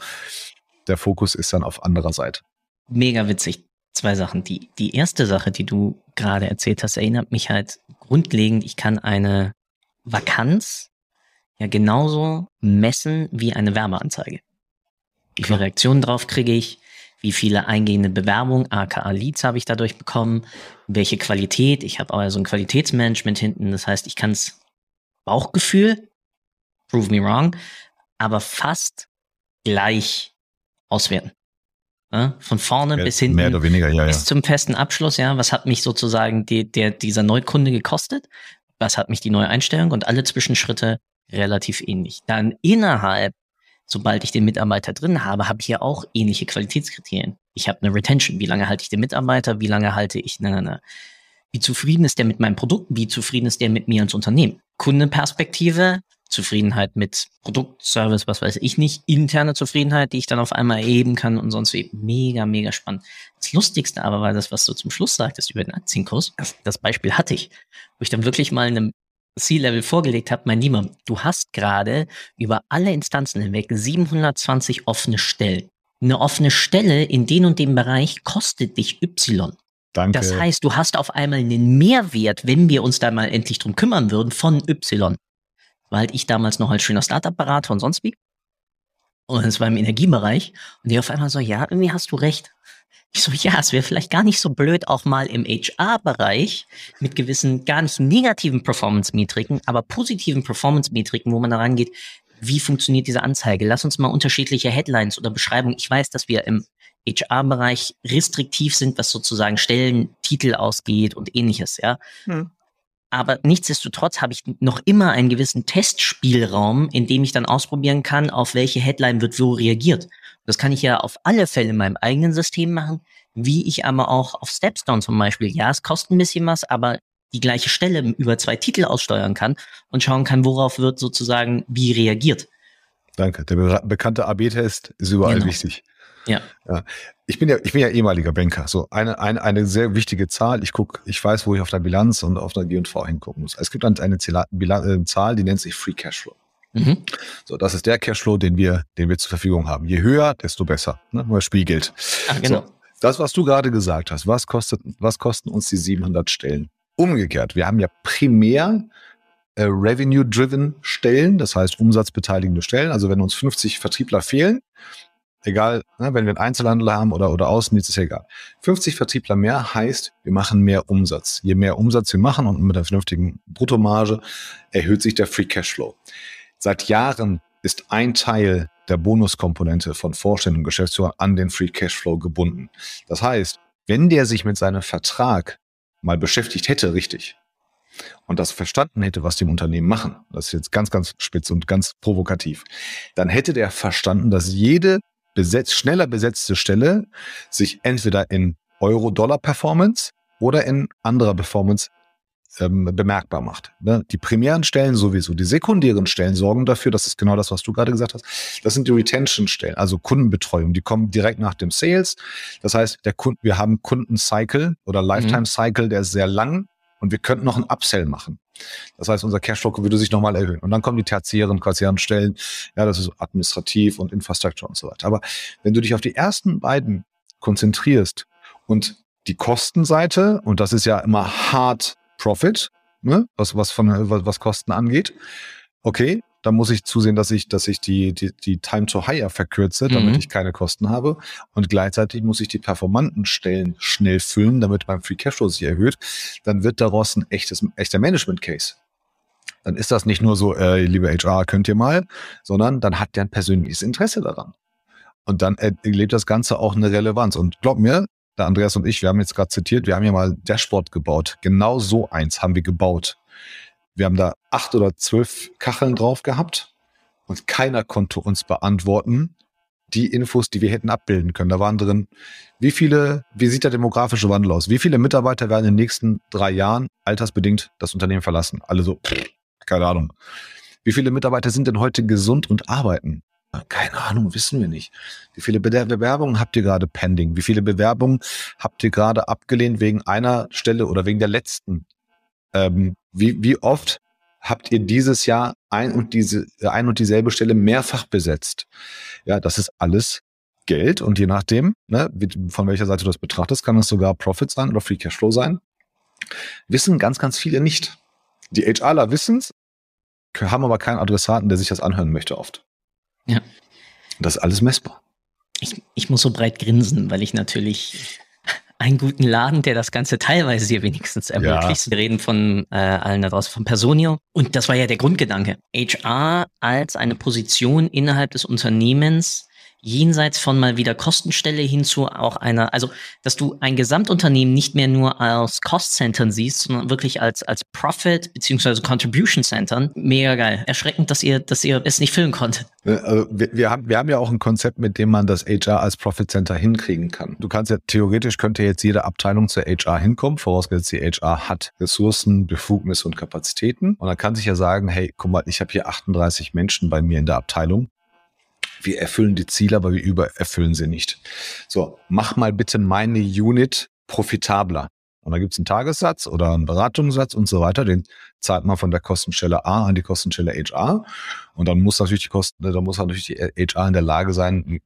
der Fokus ist dann auf anderer Seite. Mega witzig. Zwei Sachen. Die, die erste Sache, die du gerade erzählt hast, erinnert mich halt grundlegend, ich kann eine Vakanz ja genauso messen wie eine Werbeanzeige. Wie viele Reaktionen drauf kriege ich? Wie viele eingehende Bewerbungen, aka Leads habe ich dadurch bekommen? Welche Qualität? Ich habe also ein Qualitätsmanagement hinten. Das heißt, ich kann es Bauchgefühl, prove me wrong, aber fast gleich auswerten. Ja, von vorne Mehr, bis hinten mehr oder weniger, ja, ja. bis zum festen Abschluss, ja, was hat mich sozusagen die, der, dieser Neukunde gekostet? Was hat mich die neue Einstellung und alle Zwischenschritte relativ ähnlich. Dann innerhalb, sobald ich den Mitarbeiter drin habe, habe ich ja auch ähnliche Qualitätskriterien. Ich habe eine Retention. Wie lange halte ich den Mitarbeiter? Wie lange halte ich, na, na, na. Wie zufrieden ist der mit meinem Produkt? Wie zufrieden ist der mit mir als Unternehmen? Kundenperspektive, Zufriedenheit mit Produkt, Service, was weiß ich nicht, interne Zufriedenheit, die ich dann auf einmal erheben kann und sonst wie. Mega, mega spannend. Das Lustigste aber war das, was du zum Schluss sagtest über den Aktienkurs. Das, das Beispiel hatte ich, wo ich dann wirklich mal einem C-Level vorgelegt habe, mein Lieber, du hast gerade über alle Instanzen hinweg 720 offene Stellen. Eine offene Stelle in den und dem Bereich kostet dich Y. Danke. Das heißt, du hast auf einmal einen Mehrwert, wenn wir uns da mal endlich drum kümmern würden, von Y. Weil halt ich damals noch als schöner Startup-Berater und sonst wie. Und es war im Energiebereich. Und die auf einmal so, ja, irgendwie hast du recht. Ich so, ja, es wäre vielleicht gar nicht so blöd, auch mal im HR-Bereich mit gewissen gar nicht negativen Performance-Metriken, aber positiven Performance-Metriken, wo man daran geht, wie funktioniert diese Anzeige? Lass uns mal unterschiedliche Headlines oder Beschreibungen. Ich weiß, dass wir im HR-Bereich restriktiv sind, was sozusagen Stellentitel ausgeht und ähnliches, ja. Hm. Aber nichtsdestotrotz habe ich noch immer einen gewissen Testspielraum, in dem ich dann ausprobieren kann, auf welche Headline wird wo reagiert. Das kann ich ja auf alle Fälle in meinem eigenen System machen, wie ich aber auch auf Stepstone zum Beispiel. Ja, es kostet ein bisschen was, aber die gleiche Stelle über zwei Titel aussteuern kann und schauen kann, worauf wird sozusagen wie reagiert. Danke. Der be bekannte AB-Test ist überall genau. wichtig. Ja. ja. Ich bin ja, ich bin ja ehemaliger Banker. So eine, eine, eine sehr wichtige Zahl. Ich guck, ich weiß, wo ich auf der Bilanz und auf der G&V hingucken muss. Es gibt eine, eine äh, Zahl, die nennt sich Free Cashflow. Mhm. So, das ist der Cashflow, den wir, den wir zur Verfügung haben. Je höher, desto besser. Ne? Weil spiegelt. Ach, genau. So, das, was du gerade gesagt hast, was kostet, was kosten uns die 700 Stellen? Umgekehrt, wir haben ja primär äh, Revenue-driven Stellen, das heißt umsatzbeteiligende Stellen. Also wenn uns 50 Vertriebler fehlen, egal, ne, wenn wir einen Einzelhandel haben oder, oder Außendienst, ist ja egal. 50 Vertriebler mehr heißt, wir machen mehr Umsatz. Je mehr Umsatz wir machen und mit der vernünftigen Bruttomarge erhöht sich der Free Cashflow. Seit Jahren ist ein Teil der Bonuskomponente von Vorständen und Geschäftsführern an den Free Cashflow gebunden. Das heißt, wenn der sich mit seinem Vertrag mal beschäftigt hätte, richtig, und das verstanden hätte, was die im Unternehmen machen, das ist jetzt ganz, ganz spitz und ganz provokativ, dann hätte der verstanden, dass jede besetzt, schneller besetzte Stelle sich entweder in Euro-Dollar-Performance oder in anderer Performance ähm, bemerkbar macht. Ne? Die primären Stellen sowieso, die sekundären Stellen sorgen dafür, das ist genau das, was du gerade gesagt hast. Das sind die Retention-Stellen, also Kundenbetreuung. Die kommen direkt nach dem Sales. Das heißt, der Kunde, wir haben Kundencycle oder Lifetime-Cycle, der ist sehr lang und wir könnten noch einen Upsell machen. Das heißt, unser Cashflow würde sich nochmal erhöhen. Und dann kommen die tertiären, quasieren Stellen. Ja, das ist administrativ und Infrastruktur und so weiter. Aber wenn du dich auf die ersten beiden konzentrierst und die Kostenseite, und das ist ja immer hart Profit, ne? was, was, von, was, was Kosten angeht. Okay, dann muss ich zusehen, dass ich, dass ich die, die, die Time to Hire verkürze, damit mhm. ich keine Kosten habe. Und gleichzeitig muss ich die performanten Stellen schnell füllen, damit mein Free Cashflow sich erhöht. Dann wird daraus ein echtes, echter Management Case. Dann ist das nicht nur so, äh, liebe HR, könnt ihr mal, sondern dann hat der ein persönliches Interesse daran. Und dann erlebt das Ganze auch eine Relevanz. Und glaub mir, der Andreas und ich, wir haben jetzt gerade zitiert, wir haben ja mal Dashboard gebaut. Genau so eins haben wir gebaut. Wir haben da acht oder zwölf Kacheln drauf gehabt und keiner konnte uns beantworten, die Infos, die wir hätten abbilden können. Da waren drin, wie viele, wie sieht der demografische Wandel aus? Wie viele Mitarbeiter werden in den nächsten drei Jahren altersbedingt das Unternehmen verlassen? Alle so, keine Ahnung. Wie viele Mitarbeiter sind denn heute gesund und arbeiten? Keine Ahnung, wissen wir nicht. Wie viele Bewerbungen habt ihr gerade pending? Wie viele Bewerbungen habt ihr gerade abgelehnt wegen einer Stelle oder wegen der letzten? Ähm, wie, wie oft habt ihr dieses Jahr ein und diese, ein und dieselbe Stelle mehrfach besetzt? Ja, das ist alles Geld und je nachdem, ne, von welcher Seite du das betrachtest, kann es sogar Profit sein oder Free Cashflow sein. Wissen ganz, ganz viele nicht. Die HRler wissen es, haben aber keinen Adressaten, der sich das anhören möchte oft. Ja. Das ist alles messbar. Ich, ich muss so breit grinsen, weil ich natürlich einen guten Laden, der das Ganze teilweise hier wenigstens ermöglicht. Ja. Wir reden von äh, allen da draußen, von Personio. Und das war ja der Grundgedanke. HR als eine Position innerhalb des Unternehmens, jenseits von mal wieder Kostenstelle hin zu auch einer, also dass du ein Gesamtunternehmen nicht mehr nur als Cost-Centern siehst, sondern wirklich als, als Profit- bzw. Contribution-Centern. Mega geil. Erschreckend, dass ihr, dass ihr es nicht füllen konntet. Also wir, wir, haben, wir haben ja auch ein Konzept, mit dem man das HR als Profit-Center hinkriegen kann. Du kannst ja, theoretisch könnte jetzt jede Abteilung zur HR hinkommen, vorausgesetzt die HR hat Ressourcen, Befugnisse und Kapazitäten. Und dann kann sich ja sagen, hey, guck mal, ich habe hier 38 Menschen bei mir in der Abteilung wir erfüllen die Ziele, aber wir übererfüllen sie nicht. So, mach mal bitte meine Unit profitabler. Und da gibt es einen Tagessatz oder einen Beratungssatz und so weiter. Den zahlt man von der Kostenstelle A an die Kostenstelle HR. Und dann muss natürlich die Kosten, da muss natürlich die HR in der Lage sein,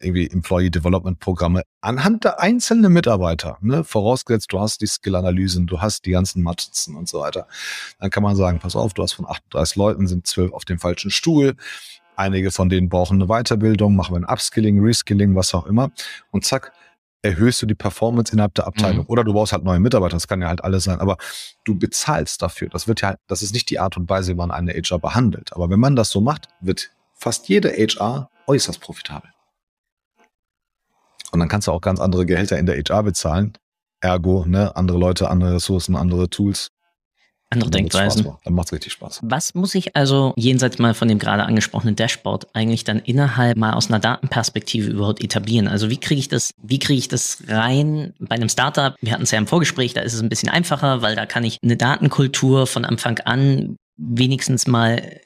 irgendwie Employee Development Programme anhand der einzelnen Mitarbeiter, ne, vorausgesetzt, du hast die Skill-Analysen, du hast die ganzen Matrizen und so weiter. Dann kann man sagen, pass auf, du hast von 38 Leuten, sind 12 auf dem falschen Stuhl. Einige von denen brauchen eine Weiterbildung, machen wir ein Upskilling, Reskilling, was auch immer. Und zack, erhöhst du die Performance innerhalb der Abteilung. Mhm. Oder du brauchst halt neue Mitarbeiter, das kann ja halt alles sein. Aber du bezahlst dafür. Das wird ja, das ist nicht die Art und Weise, wie man eine HR behandelt. Aber wenn man das so macht, wird fast jede HR äußerst profitabel. Und dann kannst du auch ganz andere Gehälter in der HR bezahlen. Ergo, ne, andere Leute, andere Ressourcen, andere Tools. Andere Denkweisen. Dann macht es richtig Spaß. Was muss ich also jenseits mal von dem gerade angesprochenen Dashboard eigentlich dann innerhalb mal aus einer Datenperspektive überhaupt etablieren? Also wie kriege ich das, wie kriege ich das rein bei einem Startup? Wir hatten es ja im Vorgespräch, da ist es ein bisschen einfacher, weil da kann ich eine Datenkultur von Anfang an wenigstens mal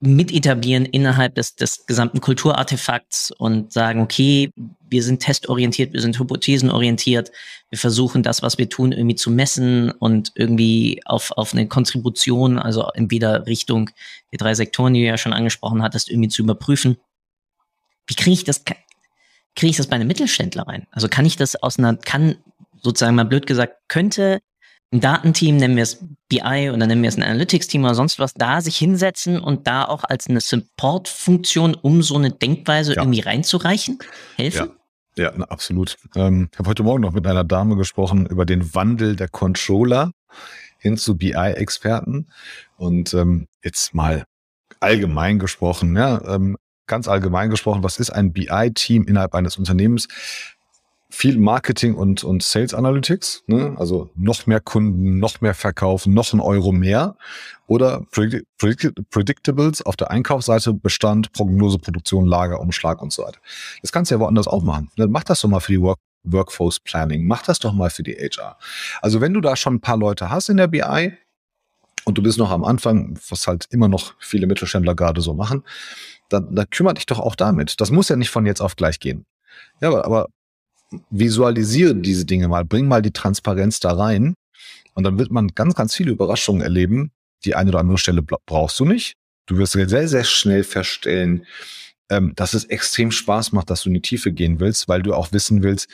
mit etablieren innerhalb des, des gesamten Kulturartefakts und sagen, okay, wir sind testorientiert, wir sind hypothesenorientiert, wir versuchen das, was wir tun, irgendwie zu messen und irgendwie auf, auf eine Kontribution, also entweder Richtung die drei Sektoren, die du ja schon angesprochen hattest, irgendwie zu überprüfen. Wie kriege ich das, kriege ich das bei einem Mittelständler rein? Also kann ich das aus einer, kann sozusagen mal blöd gesagt, könnte ein Datenteam, nennen wir es BI oder nennen wir es ein Analytics-Team oder sonst was, da sich hinsetzen und da auch als eine Support-Funktion, um so eine Denkweise ja. irgendwie reinzureichen, helfen? Ja, ja na, absolut. Ähm, ich habe heute Morgen noch mit einer Dame gesprochen über den Wandel der Controller hin zu BI-Experten und ähm, jetzt mal allgemein gesprochen, ja, ähm, ganz allgemein gesprochen, was ist ein BI-Team innerhalb eines Unternehmens? Viel Marketing und, und Sales Analytics, ne? also noch mehr Kunden, noch mehr Verkauf, noch ein Euro mehr oder Predict Predictables auf der Einkaufsseite, Bestand, Prognose, Produktion, Lager, Umschlag und so weiter. Das kannst du ja woanders auch machen. Mach das doch mal für die Work Workforce Planning, mach das doch mal für die HR. Also wenn du da schon ein paar Leute hast in der BI und du bist noch am Anfang, was halt immer noch viele Mittelständler gerade so machen, dann, dann kümmere dich doch auch damit. Das muss ja nicht von jetzt auf gleich gehen. Ja, aber, aber visualisiere diese Dinge mal, bring mal die Transparenz da rein und dann wird man ganz, ganz viele Überraschungen erleben. Die eine oder andere Stelle brauchst du nicht. Du wirst sehr, sehr schnell feststellen, ähm, dass es extrem Spaß macht, dass du in die Tiefe gehen willst, weil du auch wissen willst,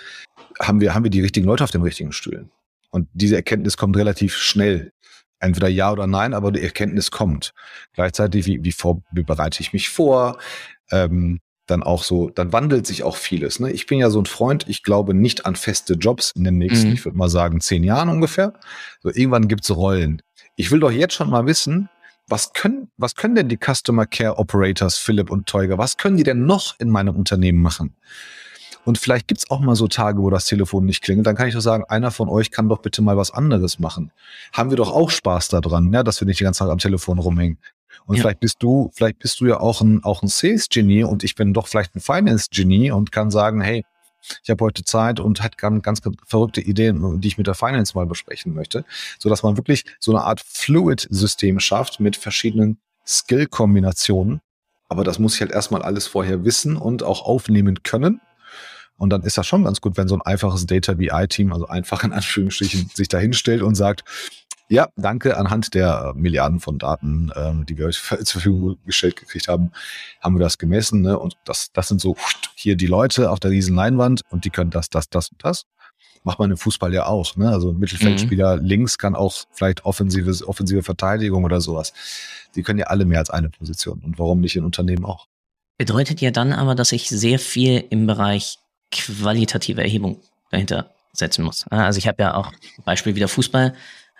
haben wir, haben wir die richtigen Leute auf den richtigen Stühlen? Und diese Erkenntnis kommt relativ schnell. Entweder ja oder nein, aber die Erkenntnis kommt. Gleichzeitig, wie, wie, vor, wie bereite ich mich vor? Ähm, dann auch so, dann wandelt sich auch vieles. Ne? Ich bin ja so ein Freund, ich glaube nicht an feste Jobs in den nächsten, mhm. ich würde mal sagen, zehn Jahren ungefähr. So, irgendwann gibt's Rollen. Ich will doch jetzt schon mal wissen, was können, was können denn die Customer Care Operators, Philipp und Teuger, was können die denn noch in meinem Unternehmen machen? Und vielleicht gibt's auch mal so Tage, wo das Telefon nicht klingelt. Dann kann ich doch sagen, einer von euch kann doch bitte mal was anderes machen. Haben wir doch auch Spaß daran, ja, dass wir nicht die ganze Zeit am Telefon rumhängen. Und ja. vielleicht bist du, vielleicht bist du ja auch ein, auch ein Sales-Genie und ich bin doch vielleicht ein Finance-Genie und kann sagen, hey, ich habe heute Zeit und hat ganz, ganz verrückte Ideen, die ich mit der Finance mal besprechen möchte, so dass man wirklich so eine Art Fluid-System schafft mit verschiedenen Skill-Kombinationen. Aber das muss ich halt erstmal alles vorher wissen und auch aufnehmen können. Und dann ist das schon ganz gut, wenn so ein einfaches Data BI-Team, also einfach in Anführungsstrichen, sich da hinstellt und sagt, ja, danke. Anhand der äh, Milliarden von Daten, ähm, die wir euch zur Verfügung gestellt gekriegt haben, haben wir das gemessen. Ne? Und das, das sind so hier die Leute auf der riesen Leinwand und die können das, das, das und das. Macht man im Fußball ja auch. Ne? Also ein Mittelfeldspieler mhm. links kann auch vielleicht offensive, offensive Verteidigung oder sowas. Die können ja alle mehr als eine Position. Und warum nicht in Unternehmen auch? Bedeutet ja dann aber, dass ich sehr viel im Bereich qualitative Erhebung dahinter setzen muss. Also ich habe ja auch Beispiel wieder Fußball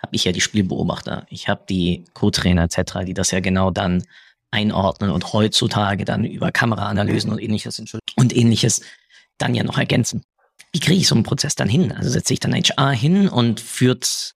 habe ich ja die Spielbeobachter, ich habe die Co-Trainer etc., die das ja genau dann einordnen und heutzutage dann über Kameraanalysen und ähnliches und ähnliches dann ja noch ergänzen. Wie kriege ich so einen Prozess dann hin? Also setze ich dann HR hin und führt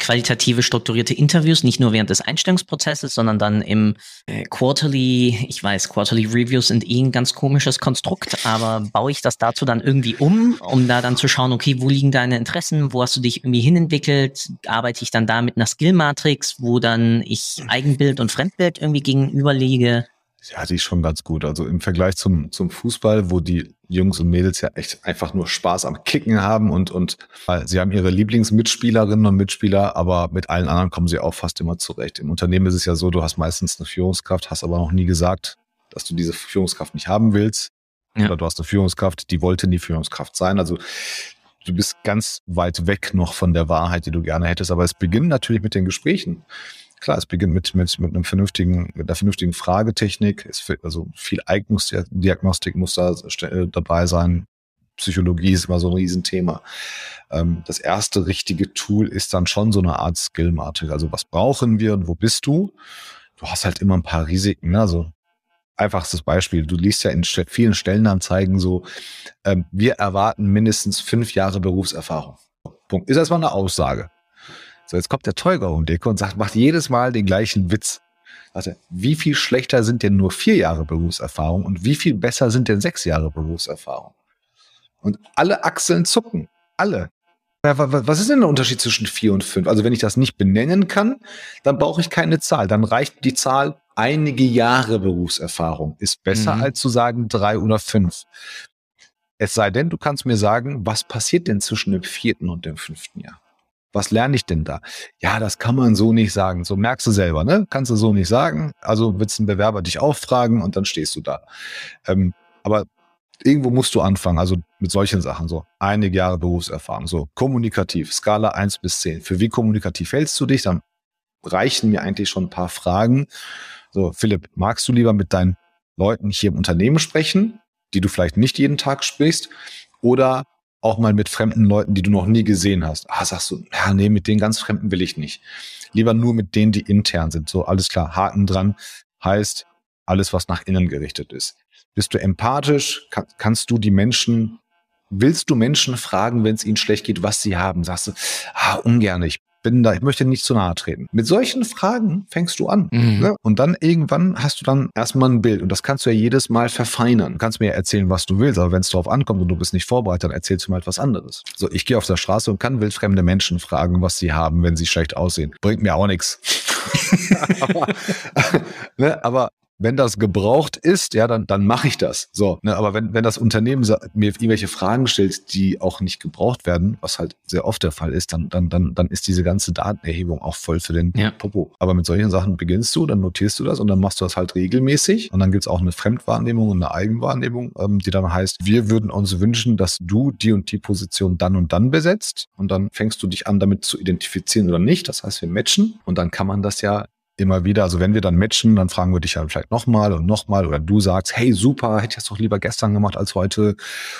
qualitative, strukturierte Interviews, nicht nur während des Einstellungsprozesses, sondern dann im äh, Quarterly, ich weiß, Quarterly Reviews sind eh ein ganz komisches Konstrukt, aber baue ich das dazu dann irgendwie um, um da dann zu schauen, okay, wo liegen deine Interessen, wo hast du dich irgendwie hinentwickelt, arbeite ich dann da mit einer Skill-Matrix, wo dann ich Eigenbild und Fremdbild irgendwie gegenüberlege. Ja, die ist schon ganz gut. Also im Vergleich zum, zum Fußball, wo die Jungs und Mädels ja echt einfach nur Spaß am Kicken haben und, und weil sie haben ihre Lieblingsmitspielerinnen und Mitspieler, aber mit allen anderen kommen sie auch fast immer zurecht. Im Unternehmen ist es ja so, du hast meistens eine Führungskraft, hast aber noch nie gesagt, dass du diese Führungskraft nicht haben willst. Ja. Oder du hast eine Führungskraft, die wollte nie Führungskraft sein. Also du bist ganz weit weg noch von der Wahrheit, die du gerne hättest. Aber es beginnt natürlich mit den Gesprächen. Klar, es beginnt mit, mit, mit einem vernünftigen, mit einer vernünftigen Fragetechnik. Es, also viel Eignungsdiagnostik muss da äh, dabei sein. Psychologie ist immer so ein Riesenthema. Ähm, das erste richtige Tool ist dann schon so eine Art Skill-Matrix. Also was brauchen wir und wo bist du? Du hast halt immer ein paar Risiken. Ne? Also einfachstes Beispiel. Du liest ja in vielen Stellenanzeigen so, ähm, wir erwarten mindestens fünf Jahre Berufserfahrung. Punkt. Ist erstmal eine Aussage. So, jetzt kommt der Teuger um die Ecke und sagt, macht jedes Mal den gleichen Witz. Also, wie viel schlechter sind denn nur vier Jahre Berufserfahrung und wie viel besser sind denn sechs Jahre Berufserfahrung? Und alle Achseln zucken. Alle. Was ist denn der Unterschied zwischen vier und fünf? Also wenn ich das nicht benennen kann, dann brauche ich keine Zahl. Dann reicht die Zahl einige Jahre Berufserfahrung. Ist besser mhm. als zu sagen drei oder fünf. Es sei denn, du kannst mir sagen, was passiert denn zwischen dem vierten und dem fünften Jahr? Was lerne ich denn da? Ja, das kann man so nicht sagen. So merkst du selber, ne? Kannst du so nicht sagen. Also wird ein Bewerber dich auffragen und dann stehst du da. Ähm, aber irgendwo musst du anfangen, also mit solchen Sachen, so einige Jahre Berufserfahrung, so kommunikativ, Skala eins bis zehn. Für wie kommunikativ hältst du dich? Dann reichen mir eigentlich schon ein paar Fragen. So, Philipp, magst du lieber mit deinen Leuten hier im Unternehmen sprechen, die du vielleicht nicht jeden Tag sprichst, oder auch mal mit fremden Leuten, die du noch nie gesehen hast. Ah, sagst du, ja, nee, mit den ganz Fremden will ich nicht. Lieber nur mit denen, die intern sind. So, alles klar, Haken dran heißt alles, was nach innen gerichtet ist. Bist du empathisch? Kann, kannst du die Menschen, willst du Menschen fragen, wenn es ihnen schlecht geht, was sie haben? Sagst du, ah, ungern, ich bin da, ich möchte nicht zu nahe treten. Mit solchen Fragen fängst du an. Mhm. Ne? Und dann irgendwann hast du dann erstmal ein Bild und das kannst du ja jedes Mal verfeinern. Du kannst mir ja erzählen, was du willst, aber wenn es darauf ankommt und du bist nicht vorbereitet, dann erzählst du mal etwas anderes. So, ich gehe auf der Straße und kann wildfremde Menschen fragen, was sie haben, wenn sie schlecht aussehen. Bringt mir auch nichts. aber, ne, aber wenn das gebraucht ist, ja, dann, dann mache ich das. So, ne, aber wenn, wenn das Unternehmen mir irgendwelche Fragen stellt, die auch nicht gebraucht werden, was halt sehr oft der Fall ist, dann, dann, dann, dann ist diese ganze Datenerhebung auch voll für den ja. Popo. Aber mit solchen Sachen beginnst du, dann notierst du das und dann machst du das halt regelmäßig. Und dann gibt's auch eine Fremdwahrnehmung und eine Eigenwahrnehmung, ähm, die dann heißt, wir würden uns wünschen, dass du die und die Position dann und dann besetzt. Und dann fängst du dich an, damit zu identifizieren oder nicht. Das heißt, wir matchen und dann kann man das ja immer wieder, also wenn wir dann matchen, dann fragen wir dich ja vielleicht nochmal und nochmal oder du sagst, hey, super, hätte ich das doch lieber gestern gemacht als heute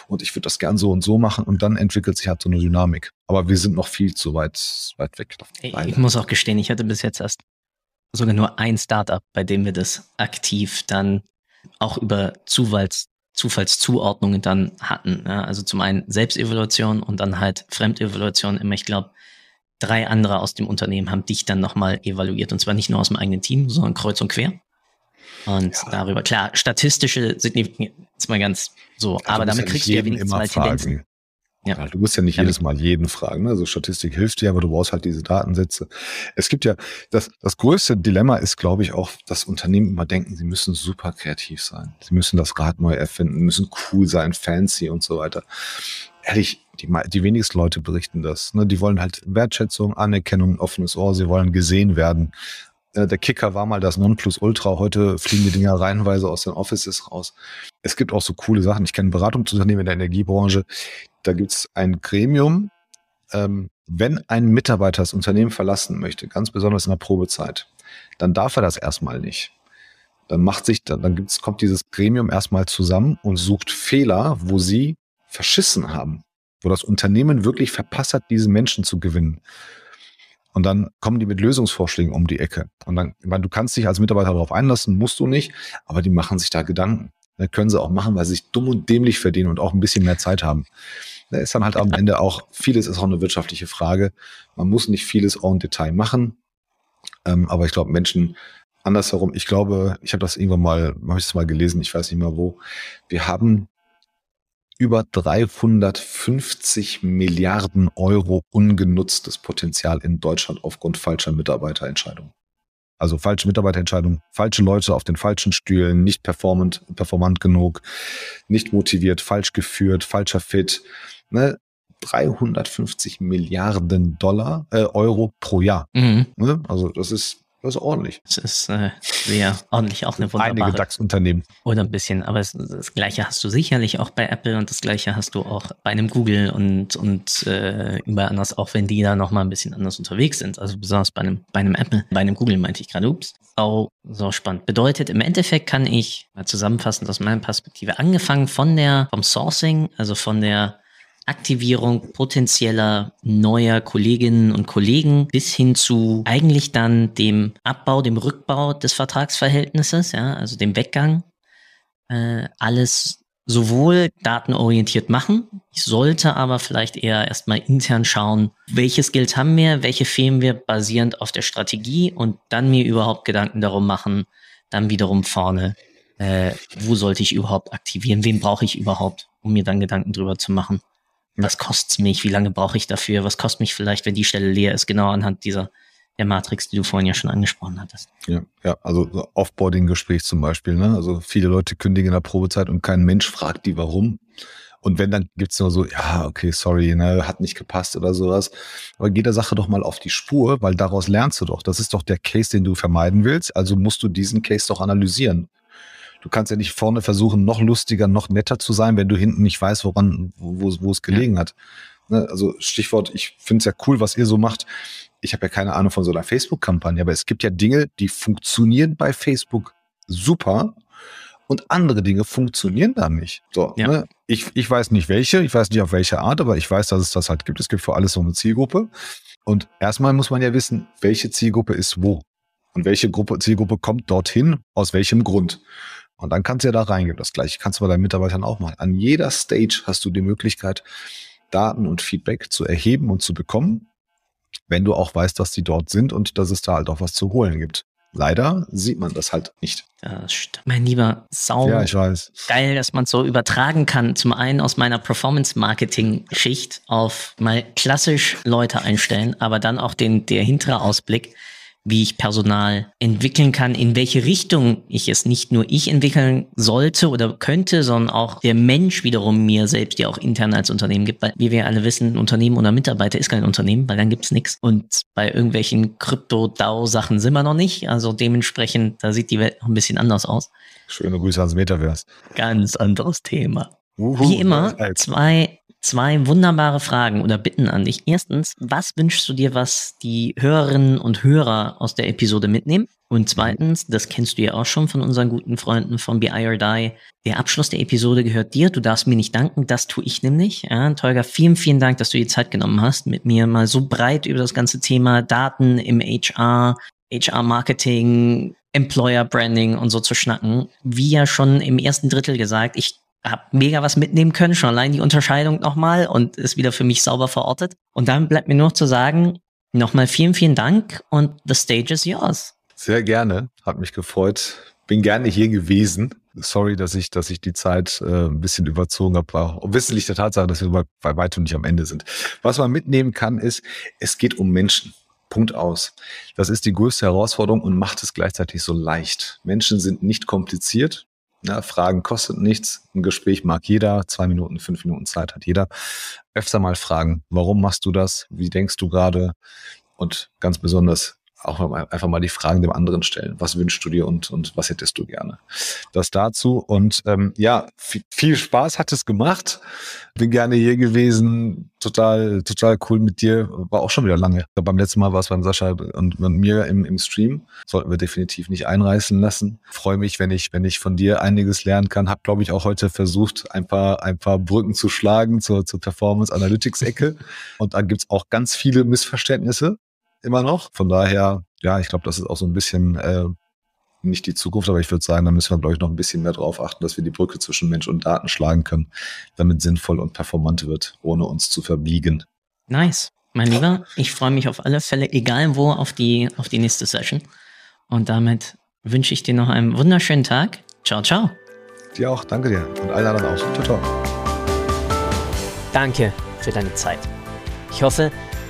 und ich würde das gern so und so machen und dann entwickelt sich halt so eine Dynamik. Aber wir sind noch viel zu weit, weit weg. Davon. Ich muss auch gestehen, ich hatte bis jetzt erst sogar nur ein Startup, bei dem wir das aktiv dann auch über Zufalls, Zufallszuordnungen dann hatten. Ja, also zum einen Selbstevaluation und dann halt Fremdevaluation immer. Ich glaube, drei andere aus dem Unternehmen haben dich dann nochmal evaluiert. Und zwar nicht nur aus dem eigenen Team, sondern kreuz und quer. Und ja. darüber, klar, statistische sind jetzt mal ganz so, also aber damit ja kriegst du ja wenigstens mal Tendenzen. Ja. Du musst ja nicht jedes Mal jeden fragen. Ne? Also Statistik hilft dir, aber du brauchst halt diese Datensätze. Es gibt ja, das, das größte Dilemma ist, glaube ich, auch, dass Unternehmen immer denken, sie müssen super kreativ sein. Sie müssen das Rad neu erfinden, müssen cool sein, fancy und so weiter. Ehrlich, die, die wenigsten Leute berichten das. Ne? Die wollen halt Wertschätzung, Anerkennung, offenes Ohr, sie wollen gesehen werden. Äh, der Kicker war mal das Nonplusultra. Heute fliegen die Dinger reihenweise aus den Offices raus. Es gibt auch so coole Sachen. Ich kenne Beratungsunternehmen in der Energiebranche. Da gibt es ein Gremium, ähm, wenn ein Mitarbeiter das Unternehmen verlassen möchte, ganz besonders in der Probezeit, dann darf er das erstmal nicht. Dann macht sich, dann, dann gibt's, kommt dieses Gremium erstmal zusammen und sucht Fehler, wo sie verschissen haben wo das Unternehmen wirklich verpasst hat, diese Menschen zu gewinnen. Und dann kommen die mit Lösungsvorschlägen um die Ecke. Und dann, ich meine, du kannst dich als Mitarbeiter darauf einlassen, musst du nicht, aber die machen sich da Gedanken. Das können sie auch machen, weil sie sich dumm und dämlich verdienen und auch ein bisschen mehr Zeit haben. Da ist dann halt am Ende auch, vieles ist auch eine wirtschaftliche Frage. Man muss nicht vieles en Detail machen. Ähm, aber ich glaube, Menschen andersherum, ich glaube, ich habe das irgendwann mal, habe ich es mal gelesen, ich weiß nicht mehr wo. Wir haben über 350 Milliarden Euro ungenutztes Potenzial in Deutschland aufgrund falscher Mitarbeiterentscheidungen. Also falsche Mitarbeiterentscheidungen, falsche Leute auf den falschen Stühlen, nicht performant, performant genug, nicht motiviert, falsch geführt, falscher Fit. Ne? 350 Milliarden Dollar, äh, Euro pro Jahr. Mhm. Ne? Also das ist das ist ordentlich. Das ist äh, sehr ordentlich, auch eine wunderbare. Einige DAX-Unternehmen. Oder ein bisschen, aber es, das Gleiche hast du sicherlich auch bei Apple und das Gleiche hast du auch bei einem Google und, und äh, überall anders, auch wenn die da nochmal ein bisschen anders unterwegs sind. Also besonders bei einem, bei einem Apple, bei einem Google meinte ich gerade, ups. Auch so spannend. Bedeutet, im Endeffekt kann ich mal zusammenfassend aus meiner Perspektive angefangen von der, vom Sourcing, also von der Aktivierung potenzieller neuer Kolleginnen und Kollegen bis hin zu eigentlich dann dem Abbau, dem Rückbau des Vertragsverhältnisses, ja, also dem Weggang, äh, alles sowohl datenorientiert machen. Ich sollte aber vielleicht eher erstmal intern schauen, welche Skills haben wir, welche fehlen wir basierend auf der Strategie und dann mir überhaupt Gedanken darum machen, dann wiederum vorne, äh, wo sollte ich überhaupt aktivieren, wen brauche ich überhaupt, um mir dann Gedanken drüber zu machen was kostet's mich, wie lange brauche ich dafür, was kostet mich vielleicht, wenn die Stelle leer ist, genau anhand dieser der Matrix, die du vorhin ja schon angesprochen hattest. Ja, ja, also so Offboarding-Gespräch zum Beispiel, ne? Also viele Leute kündigen in der Probezeit und kein Mensch fragt die warum. Und wenn, dann gibt's nur so, ja, okay, sorry, ne, hat nicht gepasst oder sowas. Aber geh der Sache doch mal auf die Spur, weil daraus lernst du doch. Das ist doch der Case, den du vermeiden willst. Also musst du diesen Case doch analysieren. Du kannst ja nicht vorne versuchen, noch lustiger, noch netter zu sein, wenn du hinten nicht weißt, woran, wo, wo es gelegen ja. hat. Ne, also Stichwort, ich finde es ja cool, was ihr so macht. Ich habe ja keine Ahnung von so einer Facebook-Kampagne, aber es gibt ja Dinge, die funktionieren bei Facebook super und andere Dinge funktionieren da nicht. So, ja. ne? ich, ich weiß nicht welche, ich weiß nicht auf welche Art, aber ich weiß, dass es das halt gibt. Es gibt für alles so eine Zielgruppe. Und erstmal muss man ja wissen, welche Zielgruppe ist wo. Und welche Gruppe, Zielgruppe kommt dorthin, aus welchem Grund. Und dann kannst du ja da reingehen. Das gleiche kannst du bei deinen Mitarbeitern auch machen. An jeder Stage hast du die Möglichkeit, Daten und Feedback zu erheben und zu bekommen, wenn du auch weißt, dass die dort sind und dass es da halt auch was zu holen gibt. Leider sieht man das halt nicht. Das stimmt. Mein lieber Sau. Ja, ich weiß. Geil, dass man es so übertragen kann. Zum einen aus meiner Performance-Marketing-Schicht auf mal klassisch Leute einstellen, aber dann auch den, der hintere Ausblick wie ich Personal entwickeln kann, in welche Richtung ich es nicht nur ich entwickeln sollte oder könnte, sondern auch der Mensch wiederum mir selbst ja auch intern als Unternehmen gibt. Weil, wie wir alle wissen, Unternehmen oder Mitarbeiter ist kein Unternehmen, weil dann gibt's nichts. Und bei irgendwelchen Krypto-DAO-Sachen sind wir noch nicht. Also dementsprechend, da sieht die Welt noch ein bisschen anders aus. Schöne Grüße ans Metaverse. Ganz anderes Thema. Uhu, wie immer, zwei zwei wunderbare Fragen oder Bitten an dich. Erstens, was wünschst du dir, was die Hörerinnen und Hörer aus der Episode mitnehmen? Und zweitens, das kennst du ja auch schon von unseren guten Freunden von Be I or Die. Der Abschluss der Episode gehört dir. Du darfst mir nicht danken. Das tue ich nämlich. Ja, Tolga, vielen, vielen Dank, dass du die Zeit genommen hast, mit mir mal so breit über das ganze Thema Daten im HR, HR Marketing, Employer Branding und so zu schnacken. Wie ja schon im ersten Drittel gesagt, ich habe mega was mitnehmen können, schon allein die Unterscheidung nochmal und ist wieder für mich sauber verortet. Und dann bleibt mir nur zu sagen, nochmal vielen, vielen Dank und the stage is yours. Sehr gerne, hat mich gefreut. Bin gerne hier gewesen. Sorry, dass ich, dass ich die Zeit äh, ein bisschen überzogen habe, auch wissentlich der Tatsache, dass wir bei weitem nicht am Ende sind. Was man mitnehmen kann, ist, es geht um Menschen. Punkt aus. Das ist die größte Herausforderung und macht es gleichzeitig so leicht. Menschen sind nicht kompliziert. Ja, Fragen kostet nichts. Ein Gespräch mag jeder. Zwei Minuten, fünf Minuten Zeit hat jeder. Öfter mal fragen. Warum machst du das? Wie denkst du gerade? Und ganz besonders, auch einfach mal die Fragen dem anderen stellen. Was wünschst du dir und, und was hättest du gerne? Das dazu. Und ähm, ja, viel Spaß hat es gemacht. Bin gerne hier gewesen. Total, total cool mit dir. War auch schon wieder lange. Beim letzten Mal war es beim Sascha und mir im, im Stream. Sollten wir definitiv nicht einreißen lassen. Freue mich, wenn ich, wenn ich von dir einiges lernen kann. Hab, glaube ich, auch heute versucht, ein paar, ein paar Brücken zu schlagen zur, zur Performance Analytics Ecke. Und da gibt's auch ganz viele Missverständnisse immer noch. Von daher, ja, ich glaube, das ist auch so ein bisschen äh, nicht die Zukunft, aber ich würde sagen, da müssen wir, glaube ich, noch ein bisschen mehr drauf achten, dass wir die Brücke zwischen Mensch und Daten schlagen können, damit sinnvoll und performant wird, ohne uns zu verbiegen. Nice. Mein Lieber, ich freue mich auf alle Fälle, egal wo, auf die, auf die nächste Session. Und damit wünsche ich dir noch einen wunderschönen Tag. Ciao, ciao. Dir auch, danke dir. Und allen anderen auch. Ciao, ciao. Danke für deine Zeit. Ich hoffe,